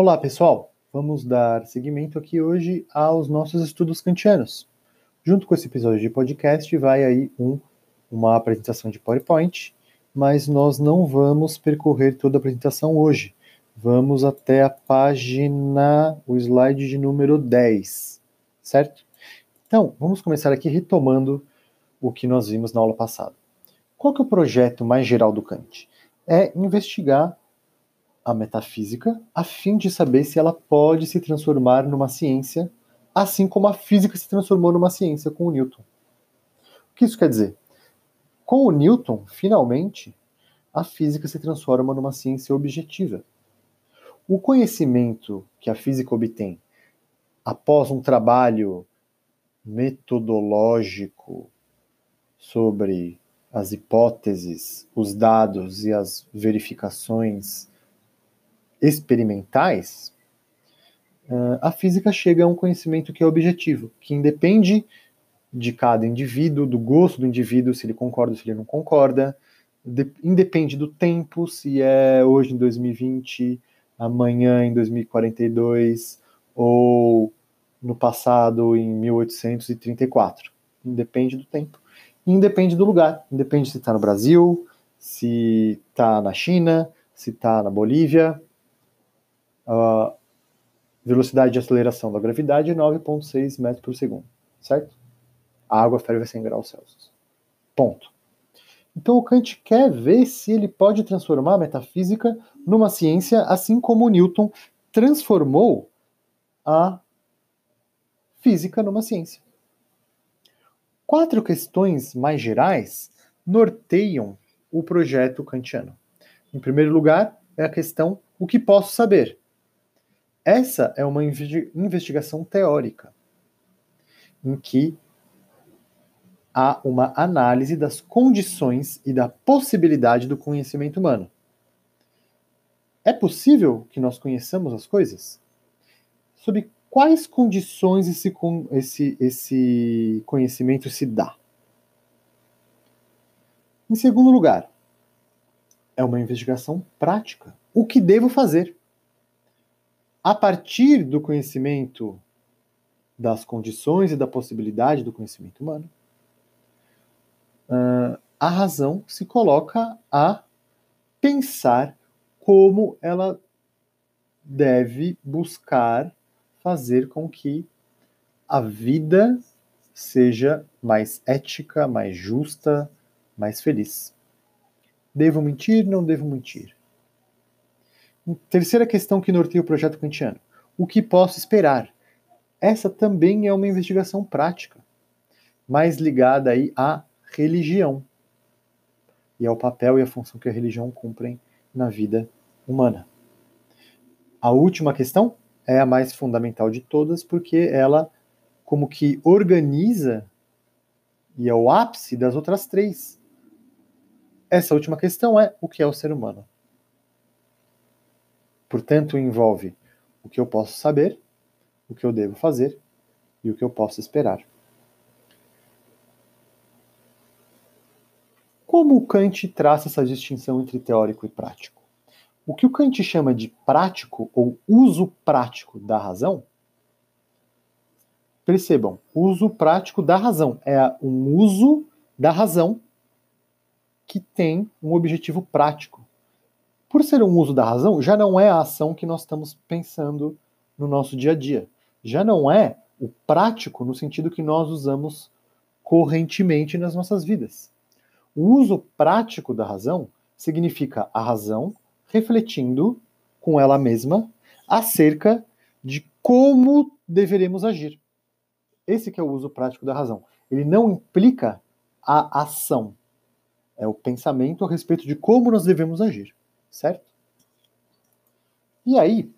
Olá, pessoal! Vamos dar seguimento aqui hoje aos nossos estudos kantianos. Junto com esse episódio de podcast vai aí um, uma apresentação de PowerPoint, mas nós não vamos percorrer toda a apresentação hoje. Vamos até a página, o slide de número 10, certo? Então, vamos começar aqui retomando o que nós vimos na aula passada. Qual que é o projeto mais geral do Kant? É investigar a metafísica a fim de saber se ela pode se transformar numa ciência, assim como a física se transformou numa ciência com o Newton. O que isso quer dizer? Com o Newton, finalmente, a física se transforma numa ciência objetiva. O conhecimento que a física obtém após um trabalho metodológico sobre as hipóteses, os dados e as verificações experimentais, uh, a física chega a um conhecimento que é objetivo, que independe de cada indivíduo, do gosto do indivíduo, se ele concorda ou se ele não concorda, de, independe do tempo, se é hoje em 2020, amanhã em 2042 ou no passado em 1834. Independe do tempo. Independe do lugar. Independe se está no Brasil, se está na China, se está na Bolívia, a velocidade de aceleração da gravidade é 9,6 metros por segundo, certo? A água ferve a 100 graus Celsius. Ponto. Então o Kant quer ver se ele pode transformar a metafísica numa ciência, assim como Newton transformou a física numa ciência. Quatro questões mais gerais norteiam o projeto kantiano. Em primeiro lugar, é a questão o que posso saber? Essa é uma investigação teórica, em que há uma análise das condições e da possibilidade do conhecimento humano. É possível que nós conheçamos as coisas? Sob quais condições esse, esse, esse conhecimento se dá? Em segundo lugar, é uma investigação prática. O que devo fazer? A partir do conhecimento das condições e da possibilidade do conhecimento humano, uh, a razão se coloca a pensar como ela deve buscar fazer com que a vida seja mais ética, mais justa, mais feliz. Devo mentir? Não devo mentir? Terceira questão que norteia o projeto kantiano: o que posso esperar? Essa também é uma investigação prática, mais ligada aí à religião e ao papel e à função que a religião cumprem na vida humana. A última questão é a mais fundamental de todas, porque ela como que organiza e é o ápice das outras três. Essa última questão é o que é o ser humano. Portanto, envolve o que eu posso saber, o que eu devo fazer e o que eu posso esperar. Como o Kant traça essa distinção entre teórico e prático? O que o Kant chama de prático ou uso prático da razão, percebam, uso prático da razão é um uso da razão que tem um objetivo prático por ser um uso da razão, já não é a ação que nós estamos pensando no nosso dia a dia. Já não é o prático no sentido que nós usamos correntemente nas nossas vidas. O uso prático da razão significa a razão refletindo com ela mesma acerca de como deveremos agir. Esse que é o uso prático da razão. Ele não implica a ação. É o pensamento a respeito de como nós devemos agir certo? E aí,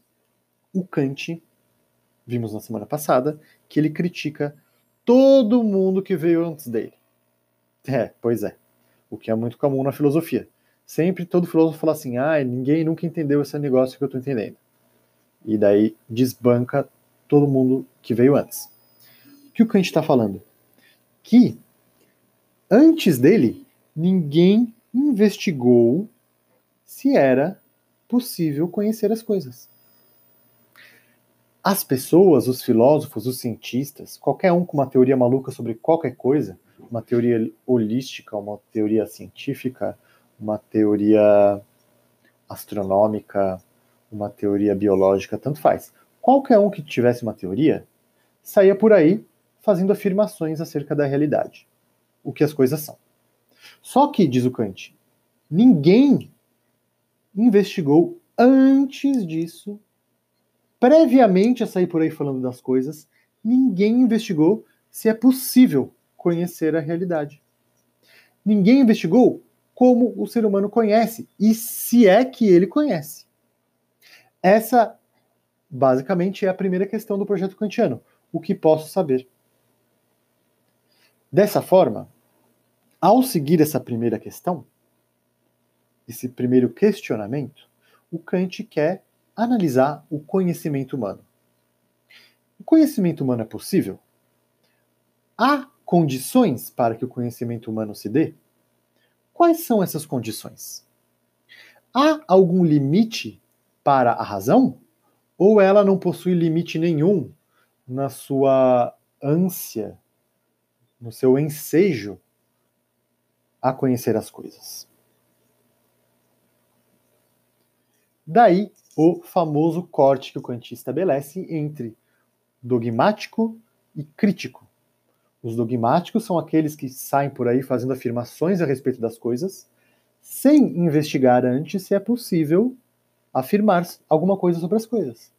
o Kant, vimos na semana passada, que ele critica todo mundo que veio antes dele. É, pois é. O que é muito comum na filosofia. Sempre todo filósofo fala assim: ah, ninguém nunca entendeu esse negócio que eu estou entendendo. E daí desbanca todo mundo que veio antes. O que o Kant está falando? Que antes dele, ninguém investigou se era possível conhecer as coisas. as pessoas, os filósofos, os cientistas, qualquer um com uma teoria maluca sobre qualquer coisa, uma teoria holística, uma teoria científica, uma teoria astronômica, uma teoria biológica, tanto faz. Qualquer um que tivesse uma teoria saía por aí fazendo afirmações acerca da realidade, o que as coisas são. Só que, diz o Kant, ninguém investigou antes disso, previamente a sair por aí falando das coisas, ninguém investigou se é possível conhecer a realidade. Ninguém investigou como o ser humano conhece e se é que ele conhece. Essa, basicamente, é a primeira questão do projeto kantiano. O que posso saber? Dessa forma, ao seguir essa primeira questão, esse primeiro questionamento, o Kant quer analisar o conhecimento humano. O conhecimento humano é possível? Há condições para que o conhecimento humano se dê? Quais são essas condições? Há algum limite para a razão? Ou ela não possui limite nenhum na sua ânsia, no seu ensejo a conhecer as coisas? Daí o famoso corte que o Kant estabelece entre dogmático e crítico. Os dogmáticos são aqueles que saem por aí fazendo afirmações a respeito das coisas, sem investigar antes se é possível afirmar alguma coisa sobre as coisas.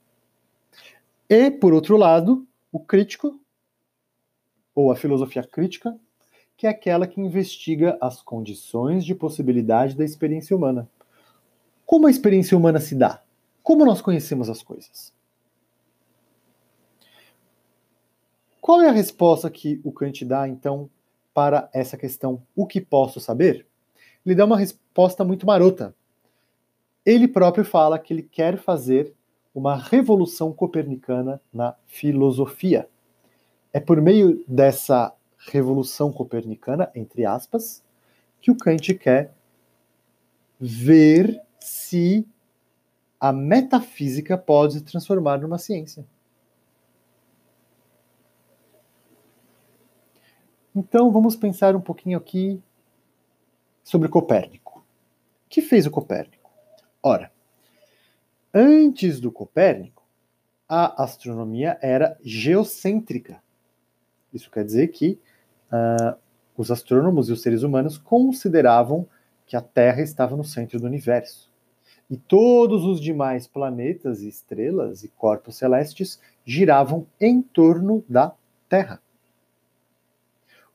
E, por outro lado, o crítico, ou a filosofia crítica, que é aquela que investiga as condições de possibilidade da experiência humana. Como a experiência humana se dá? Como nós conhecemos as coisas? Qual é a resposta que o Kant dá, então, para essa questão, o que posso saber? Ele dá uma resposta muito marota. Ele próprio fala que ele quer fazer uma revolução copernicana na filosofia. É por meio dessa revolução copernicana, entre aspas, que o Kant quer ver se a metafísica pode se transformar numa ciência. Então vamos pensar um pouquinho aqui sobre Copérnico. O que fez o Copérnico? Ora, antes do Copérnico, a astronomia era geocêntrica. Isso quer dizer que uh, os astrônomos e os seres humanos consideravam que a Terra estava no centro do universo. E todos os demais planetas, estrelas e corpos celestes giravam em torno da Terra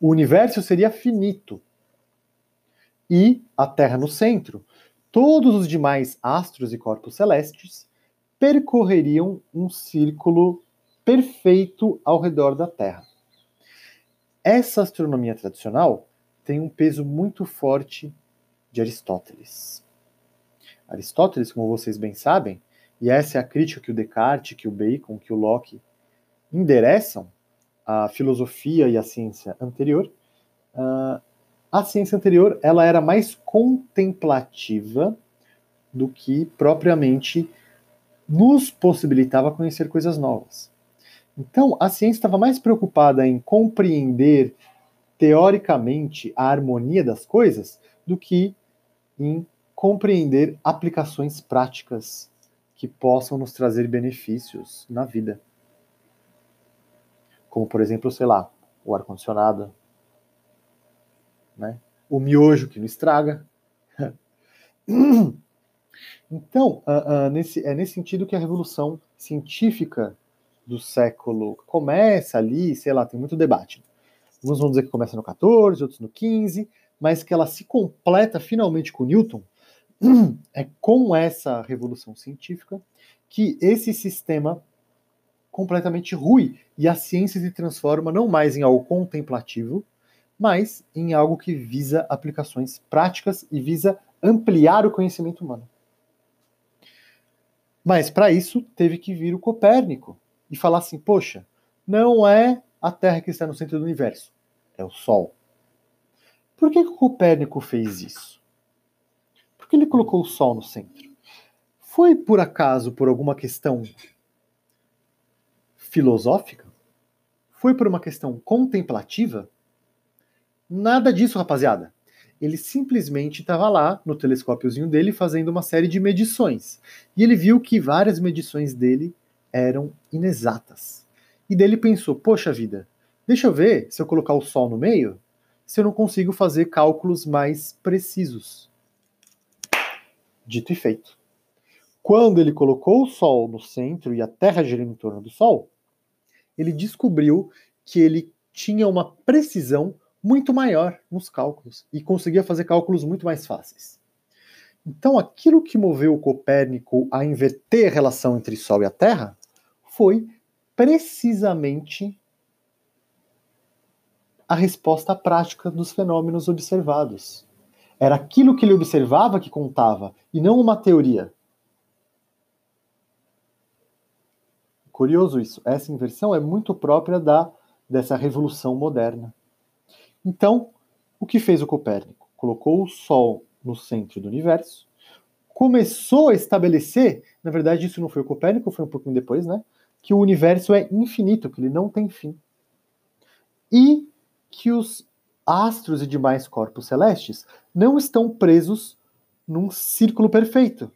o universo seria finito e a Terra no centro. Todos os demais astros e corpos celestes percorreriam um círculo perfeito ao redor da Terra. Essa astronomia tradicional tem um peso muito forte de Aristóteles. Aristóteles, como vocês bem sabem, e essa é a crítica que o Descartes, que o Bacon, que o Locke endereçam, a filosofia e a ciência anterior, uh, a ciência anterior ela era mais contemplativa do que propriamente nos possibilitava conhecer coisas novas. Então, a ciência estava mais preocupada em compreender teoricamente a harmonia das coisas do que em compreender aplicações práticas que possam nos trazer benefícios na vida como por exemplo, sei lá, o ar-condicionado, né? o miojo que não estraga. então, uh, uh, nesse, é nesse sentido que a revolução científica do século começa ali, sei lá, tem muito debate. Uns vão dizer que começa no 14, outros no 15, mas que ela se completa finalmente com Newton, é com essa revolução científica que esse sistema completamente rui e a ciência se transforma não mais em algo contemplativo, mas em algo que visa aplicações práticas e visa ampliar o conhecimento humano. Mas para isso teve que vir o Copérnico e falar assim: poxa, não é a Terra que está no centro do universo, é o Sol. Por que, que o Copérnico fez isso? Por que ele colocou o Sol no centro? Foi por acaso por alguma questão filosófica? Foi por uma questão contemplativa? Nada disso, rapaziada. Ele simplesmente estava lá no telescópiozinho dele fazendo uma série de medições. E ele viu que várias medições dele eram inexatas. E dele pensou: poxa vida, deixa eu ver se eu colocar o Sol no meio, se eu não consigo fazer cálculos mais precisos. Dito e feito. Quando ele colocou o Sol no centro e a Terra girando em torno do Sol, ele descobriu que ele tinha uma precisão muito maior nos cálculos e conseguia fazer cálculos muito mais fáceis. Então, aquilo que moveu o Copérnico a inverter a relação entre Sol e a Terra foi precisamente a resposta prática dos fenômenos observados. Era aquilo que ele observava que contava, e não uma teoria. Curioso isso. Essa inversão é muito própria da dessa revolução moderna. Então, o que fez o Copérnico? Colocou o Sol no centro do universo, começou a estabelecer, na verdade isso não foi o Copérnico, foi um pouquinho depois, né? Que o universo é infinito, que ele não tem fim. E que os astros e demais corpos celestes não estão presos num círculo perfeito,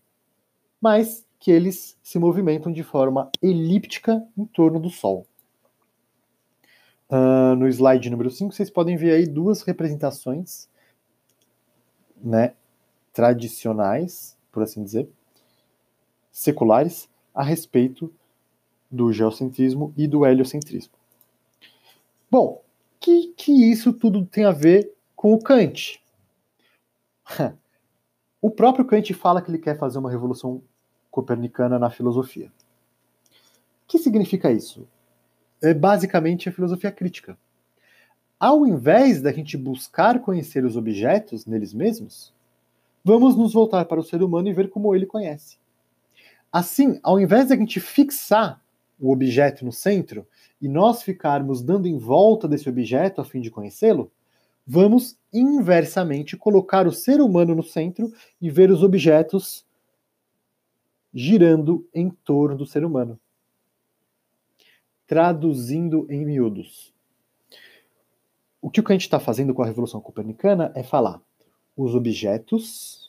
mas que eles se movimentam de forma elíptica em torno do Sol. Uh, no slide número 5, vocês podem ver aí duas representações né, tradicionais, por assim dizer, seculares, a respeito do geocentrismo e do heliocentrismo. Bom, que, que isso tudo tem a ver com o Kant? o próprio Kant fala que ele quer fazer uma revolução copernicana na filosofia. O que significa isso? É basicamente a filosofia crítica. Ao invés da gente buscar conhecer os objetos neles mesmos, vamos nos voltar para o ser humano e ver como ele conhece. Assim, ao invés da gente fixar o objeto no centro e nós ficarmos dando em volta desse objeto a fim de conhecê-lo, vamos inversamente colocar o ser humano no centro e ver os objetos girando em torno do ser humano. Traduzindo em miúdos. O que o Kant está fazendo com a Revolução Copernicana é falar os objetos,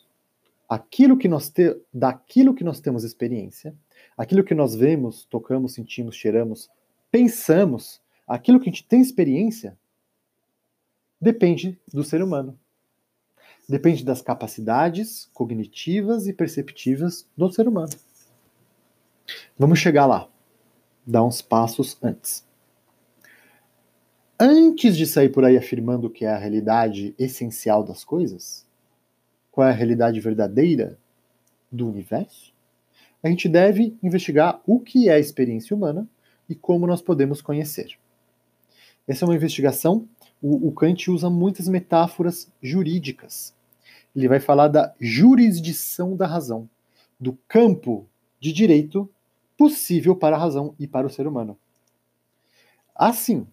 aquilo que nós te, daquilo que nós temos experiência, aquilo que nós vemos, tocamos, sentimos, cheiramos, pensamos, aquilo que a gente tem experiência, depende do ser humano. Depende das capacidades cognitivas e perceptivas do ser humano. Vamos chegar lá. Dar uns passos antes. Antes de sair por aí afirmando que é a realidade essencial das coisas, qual é a realidade verdadeira do universo, a gente deve investigar o que é a experiência humana e como nós podemos conhecer. Essa é uma investigação o, o Kant usa muitas metáforas jurídicas. Ele vai falar da jurisdição da razão, do campo de direito possível para a razão e para o ser humano. Assim,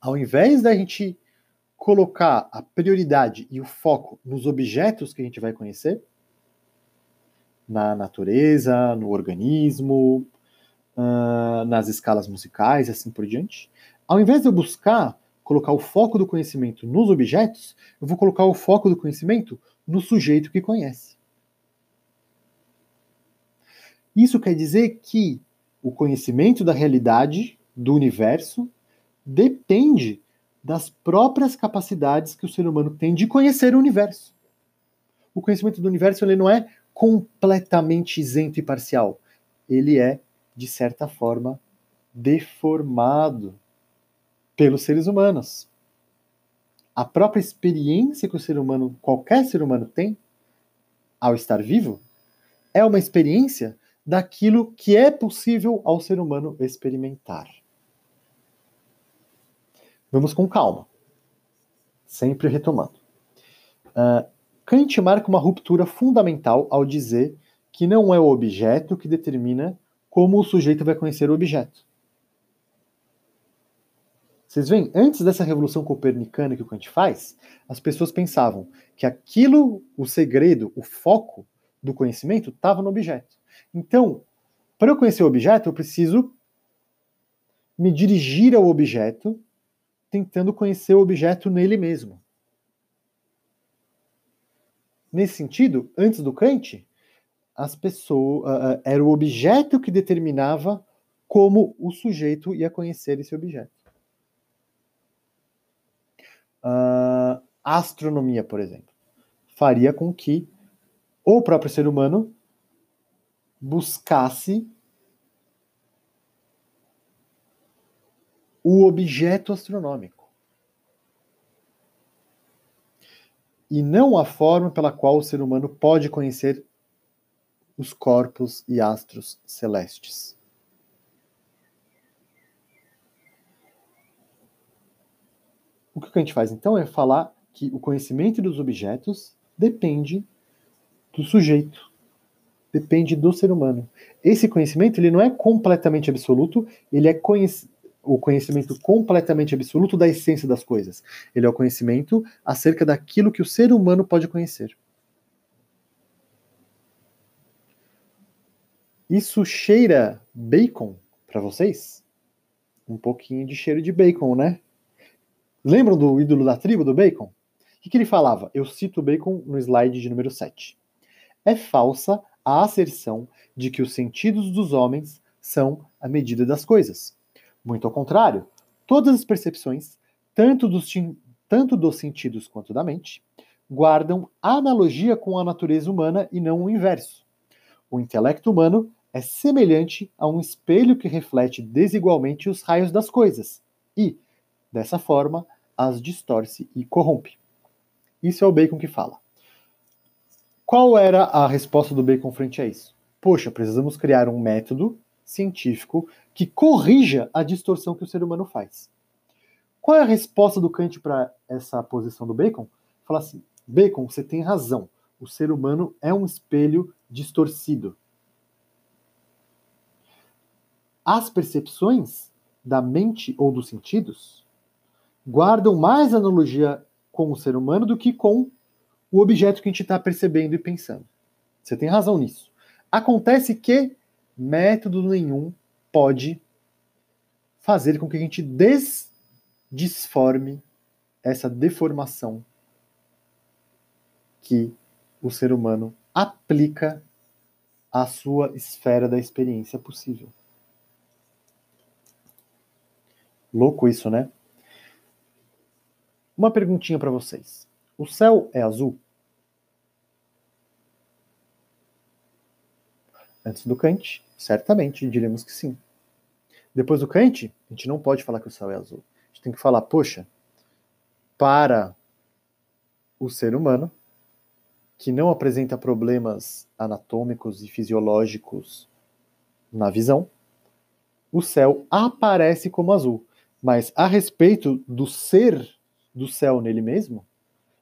ao invés da gente colocar a prioridade e o foco nos objetos que a gente vai conhecer, na natureza, no organismo, uh, nas escalas musicais assim por diante, ao invés de eu buscar colocar o foco do conhecimento nos objetos, eu vou colocar o foco do conhecimento no sujeito que conhece. Isso quer dizer que o conhecimento da realidade, do universo, depende das próprias capacidades que o ser humano tem de conhecer o universo. O conhecimento do universo ele não é completamente isento e parcial. Ele é, de certa forma, deformado pelos seres humanos. A própria experiência que o ser humano, qualquer ser humano tem ao estar vivo, é uma experiência daquilo que é possível ao ser humano experimentar. Vamos com calma, sempre retomando. Uh, Kant marca uma ruptura fundamental ao dizer que não é o objeto que determina como o sujeito vai conhecer o objeto. Vocês veem, antes dessa revolução copernicana que o Kant faz, as pessoas pensavam que aquilo, o segredo, o foco do conhecimento estava no objeto. Então, para eu conhecer o objeto, eu preciso me dirigir ao objeto, tentando conhecer o objeto nele mesmo. Nesse sentido, antes do Kant, as pessoas uh, era o objeto que determinava como o sujeito ia conhecer esse objeto. Uh, a astronomia, por exemplo, faria com que o próprio ser humano buscasse o objeto astronômico. E não a forma pela qual o ser humano pode conhecer os corpos e astros celestes. O que a gente faz então é falar que o conhecimento dos objetos depende do sujeito, depende do ser humano. Esse conhecimento ele não é completamente absoluto, ele é conhec o conhecimento completamente absoluto da essência das coisas. Ele é o conhecimento acerca daquilo que o ser humano pode conhecer. Isso cheira bacon para vocês? Um pouquinho de cheiro de bacon, né? Lembram do ídolo da tribo do bacon? O que, que ele falava? Eu cito o bacon no slide de número 7. É falsa a asserção de que os sentidos dos homens são a medida das coisas. Muito ao contrário, todas as percepções, tanto dos, tanto dos sentidos quanto da mente, guardam analogia com a natureza humana e não o inverso. O intelecto humano é semelhante a um espelho que reflete desigualmente os raios das coisas e, dessa forma, as distorce e corrompe. Isso é o Bacon que fala. Qual era a resposta do Bacon frente a isso? Poxa, precisamos criar um método científico que corrija a distorção que o ser humano faz. Qual é a resposta do Kant para essa posição do Bacon? Fala assim: Bacon, você tem razão. O ser humano é um espelho distorcido as percepções da mente ou dos sentidos guardam mais analogia com o ser humano do que com o objeto que a gente está percebendo e pensando. Você tem razão nisso. Acontece que método nenhum pode fazer com que a gente des desforme essa deformação que o ser humano aplica à sua esfera da experiência possível. Louco isso, né? Uma perguntinha para vocês. O céu é azul? Antes do Kant, certamente diríamos que sim. Depois do Kant, a gente não pode falar que o céu é azul. A gente tem que falar, poxa, para o ser humano, que não apresenta problemas anatômicos e fisiológicos na visão, o céu aparece como azul. Mas a respeito do ser do céu nele mesmo,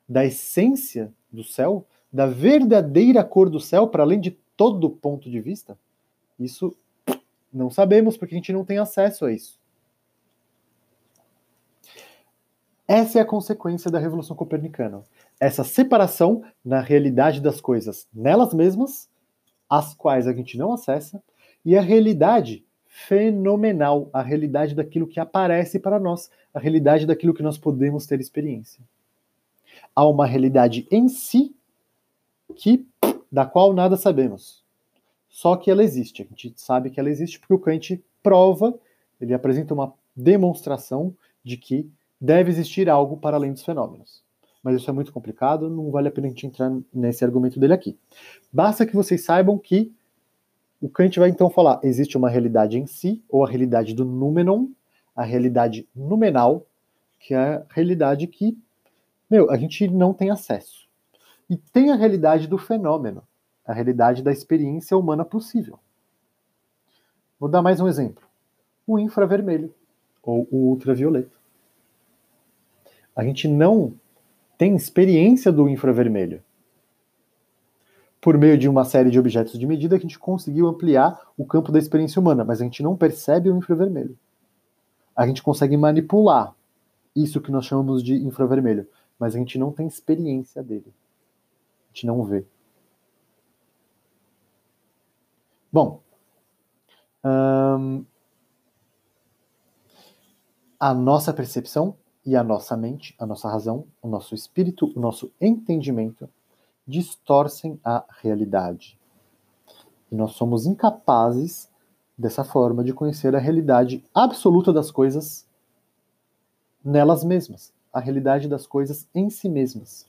da essência do céu, da verdadeira cor do céu, para além de todo ponto de vista, isso não sabemos, porque a gente não tem acesso a isso. Essa é a consequência da Revolução Copernicana. Essa separação na realidade das coisas nelas mesmas, as quais a gente não acessa, e a realidade fenomenal a realidade daquilo que aparece para nós, a realidade daquilo que nós podemos ter experiência. Há uma realidade em si que da qual nada sabemos. Só que ela existe. A gente sabe que ela existe porque o Kant prova, ele apresenta uma demonstração de que deve existir algo para além dos fenômenos. Mas isso é muito complicado, não vale a pena a gente entrar nesse argumento dele aqui. Basta que vocês saibam que o Kant vai então falar: existe uma realidade em si, ou a realidade do númenon, a realidade numenal, que é a realidade que, meu, a gente não tem acesso. E tem a realidade do fenômeno, a realidade da experiência humana possível. Vou dar mais um exemplo: o infravermelho, ou o ultravioleta. A gente não tem experiência do infravermelho por meio de uma série de objetos de medida, a gente conseguiu ampliar o campo da experiência humana, mas a gente não percebe o infravermelho. A gente consegue manipular isso que nós chamamos de infravermelho, mas a gente não tem experiência dele. A gente não vê. Bom, hum, a nossa percepção e a nossa mente, a nossa razão, o nosso espírito, o nosso entendimento distorcem a realidade. E nós somos incapazes, dessa forma, de conhecer a realidade absoluta das coisas nelas mesmas, a realidade das coisas em si mesmas.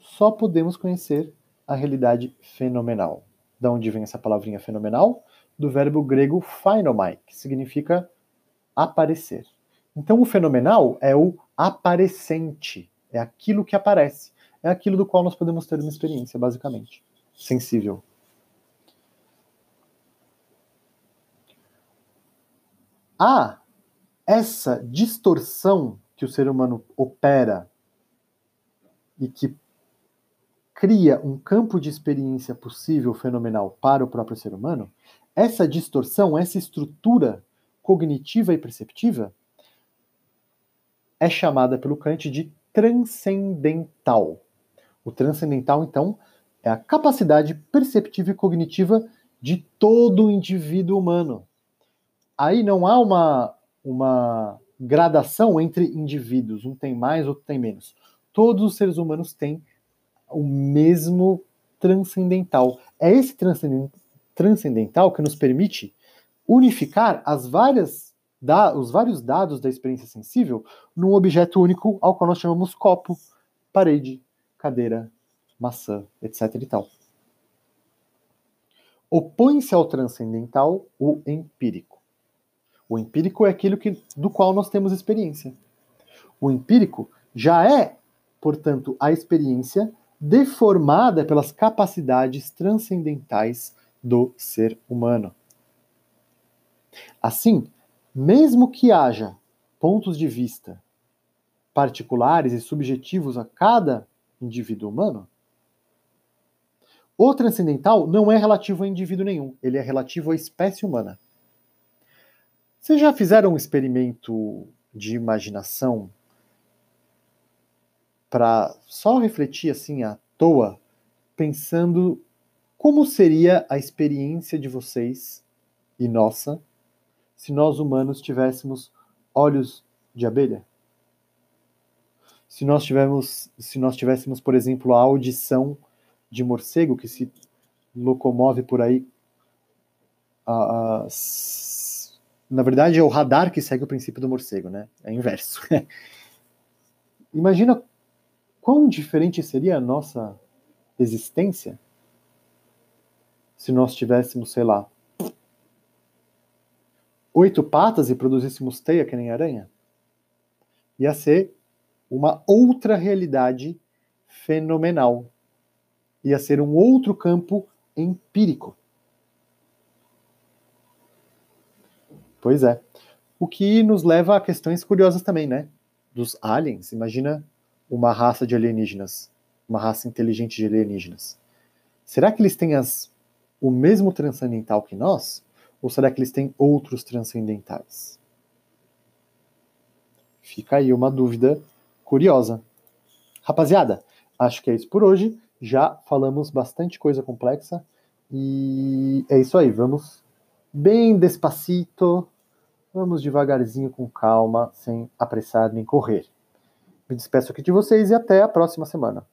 Só podemos conhecer a realidade fenomenal. Da onde vem essa palavrinha fenomenal? Do verbo grego phainomai, que significa aparecer. Então, o fenomenal é o aparecente, é aquilo que aparece, é aquilo do qual nós podemos ter uma experiência, basicamente, sensível. Há essa distorção que o ser humano opera e que cria um campo de experiência possível fenomenal para o próprio ser humano, essa distorção, essa estrutura cognitiva e perceptiva é chamada pelo Kant de transcendental. O transcendental, então, é a capacidade perceptiva e cognitiva de todo o indivíduo humano. Aí não há uma, uma gradação entre indivíduos, um tem mais, outro tem menos. Todos os seres humanos têm o mesmo transcendental. É esse transcendental que nos permite unificar as várias da, os vários dados da experiência sensível num objeto único ao qual nós chamamos copo, parede, cadeira, maçã, etc. e tal. Opõe-se ao transcendental o empírico. O empírico é aquilo que, do qual nós temos experiência. O empírico já é, portanto, a experiência deformada pelas capacidades transcendentais do ser humano. Assim, mesmo que haja pontos de vista particulares e subjetivos a cada indivíduo humano, o transcendental não é relativo a indivíduo nenhum, ele é relativo à espécie humana. Vocês já fizeram um experimento de imaginação para só refletir assim à toa, pensando como seria a experiência de vocês e nossa se nós humanos tivéssemos olhos de abelha? Se nós tivéssemos, se nós tivéssemos, por exemplo, a audição de morcego que se locomove por aí, a, a, na verdade é o radar que segue o princípio do morcego, né? É inverso. Imagina quão diferente seria a nossa existência se nós tivéssemos, sei lá, oito patas e produzíssemos teia que nem aranha? Ia ser uma outra realidade fenomenal. Ia ser um outro campo empírico. Pois é. O que nos leva a questões curiosas também, né? Dos aliens. Imagina uma raça de alienígenas, uma raça inteligente de alienígenas. Será que eles têm as, o mesmo transcendental que nós? Ou será que eles têm outros transcendentais? Fica aí uma dúvida curiosa. Rapaziada, acho que é isso por hoje. Já falamos bastante coisa complexa. E é isso aí. Vamos bem despacito. Vamos devagarzinho, com calma, sem apressar nem correr. Me despeço aqui de vocês e até a próxima semana.